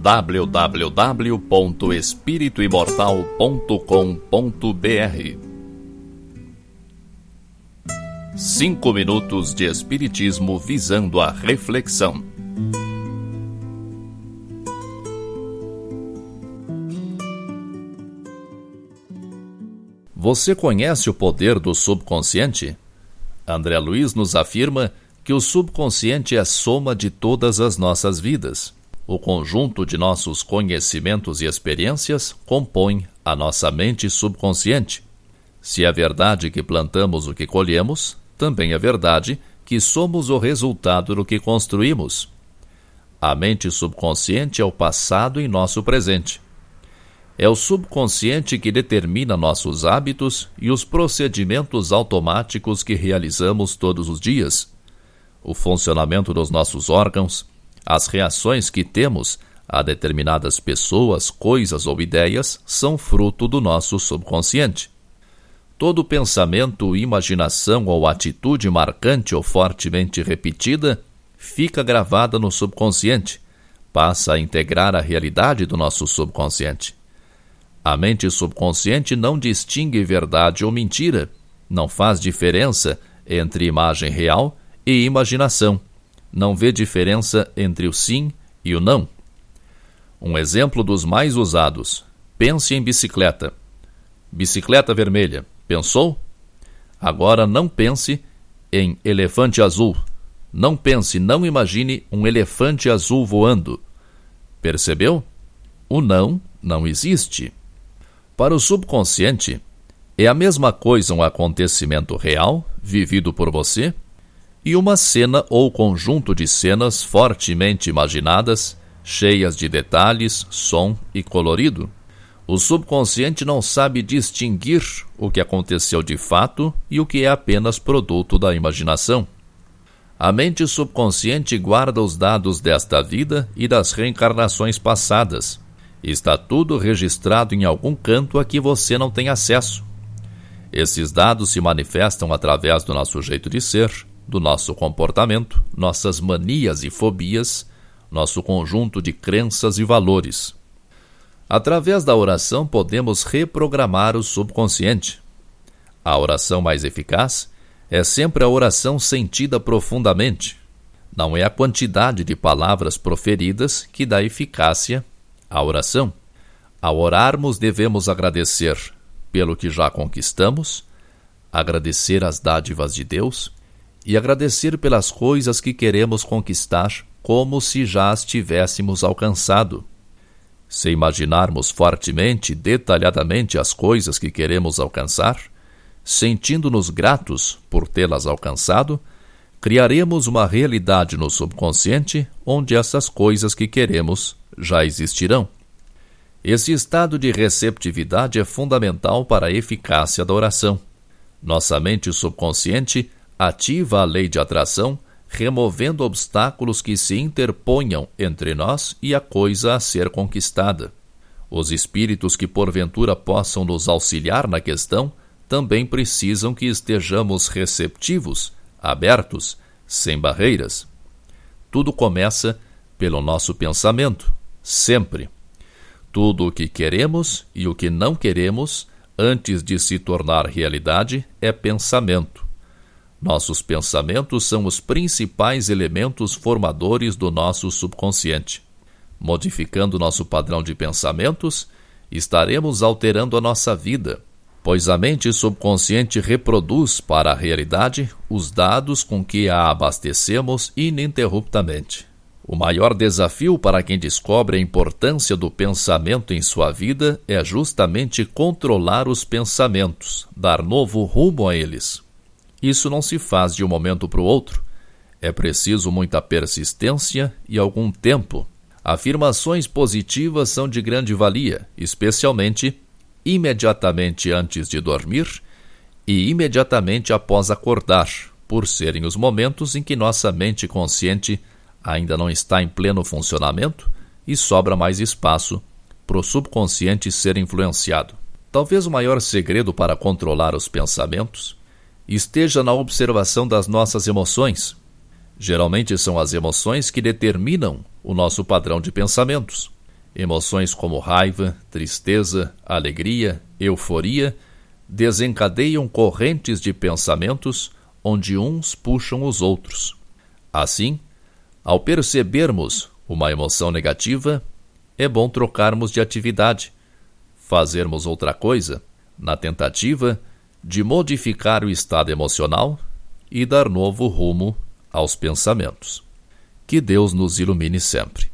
www.espirituimortal.com.br Cinco minutos de Espiritismo visando a reflexão. Você conhece o poder do subconsciente? André Luiz nos afirma que o subconsciente é a soma de todas as nossas vidas. O conjunto de nossos conhecimentos e experiências compõe a nossa mente subconsciente. Se é verdade que plantamos o que colhemos, também é verdade que somos o resultado do que construímos. A mente subconsciente é o passado em nosso presente. É o subconsciente que determina nossos hábitos e os procedimentos automáticos que realizamos todos os dias. O funcionamento dos nossos órgãos, as reações que temos a determinadas pessoas, coisas ou ideias são fruto do nosso subconsciente. Todo pensamento, imaginação ou atitude marcante ou fortemente repetida fica gravada no subconsciente, passa a integrar a realidade do nosso subconsciente. A mente subconsciente não distingue verdade ou mentira, não faz diferença entre imagem real e imaginação, não vê diferença entre o sim e o não. Um exemplo dos mais usados: pense em bicicleta. Bicicleta vermelha. Pensou? Agora não pense em elefante azul. Não pense, não imagine um elefante azul voando. Percebeu? O não não existe. Para o subconsciente, é a mesma coisa um acontecimento real, vivido por você, e uma cena ou conjunto de cenas fortemente imaginadas, cheias de detalhes, som e colorido. O subconsciente não sabe distinguir o que aconteceu de fato e o que é apenas produto da imaginação. A mente subconsciente guarda os dados desta vida e das reencarnações passadas. Está tudo registrado em algum canto a que você não tem acesso. Esses dados se manifestam através do nosso jeito de ser, do nosso comportamento, nossas manias e fobias, nosso conjunto de crenças e valores. Através da oração, podemos reprogramar o subconsciente. A oração mais eficaz é sempre a oração sentida profundamente. Não é a quantidade de palavras proferidas que dá eficácia à oração. Ao orarmos, devemos agradecer pelo que já conquistamos, agradecer as dádivas de Deus e agradecer pelas coisas que queremos conquistar como se já as tivéssemos alcançado. Se imaginarmos fortemente detalhadamente as coisas que queremos alcançar, sentindo-nos gratos por tê-las alcançado, criaremos uma realidade no subconsciente onde essas coisas que queremos já existirão. Esse estado de receptividade é fundamental para a eficácia da oração. Nossa mente subconsciente ativa a lei de atração removendo obstáculos que se interponham entre nós e a coisa a ser conquistada. Os espíritos que porventura possam nos auxiliar na questão também precisam que estejamos receptivos, abertos, sem barreiras. Tudo começa pelo nosso pensamento, sempre. Tudo o que queremos e o que não queremos, antes de se tornar realidade, é pensamento. Nossos pensamentos são os principais elementos formadores do nosso subconsciente. Modificando nosso padrão de pensamentos, estaremos alterando a nossa vida, pois a mente subconsciente reproduz para a realidade os dados com que a abastecemos ininterruptamente. O maior desafio para quem descobre a importância do pensamento em sua vida é justamente controlar os pensamentos, dar novo rumo a eles. Isso não se faz de um momento para o outro. É preciso muita persistência e algum tempo. Afirmações positivas são de grande valia, especialmente imediatamente antes de dormir e imediatamente após acordar, por serem os momentos em que nossa mente consciente ainda não está em pleno funcionamento e sobra mais espaço para o subconsciente ser influenciado. Talvez o maior segredo para controlar os pensamentos esteja na observação das nossas emoções. Geralmente são as emoções que determinam o nosso padrão de pensamentos. Emoções como raiva, tristeza, alegria, euforia desencadeiam correntes de pensamentos onde uns puxam os outros. Assim, ao percebermos uma emoção negativa, é bom trocarmos de atividade, fazermos outra coisa, na tentativa de modificar o estado emocional e dar novo rumo aos pensamentos. Que Deus nos ilumine sempre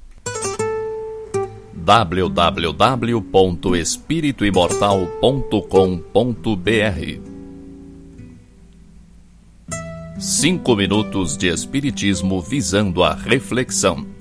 www.espirituimortal.com.br Cinco minutos de Espiritismo visando a reflexão.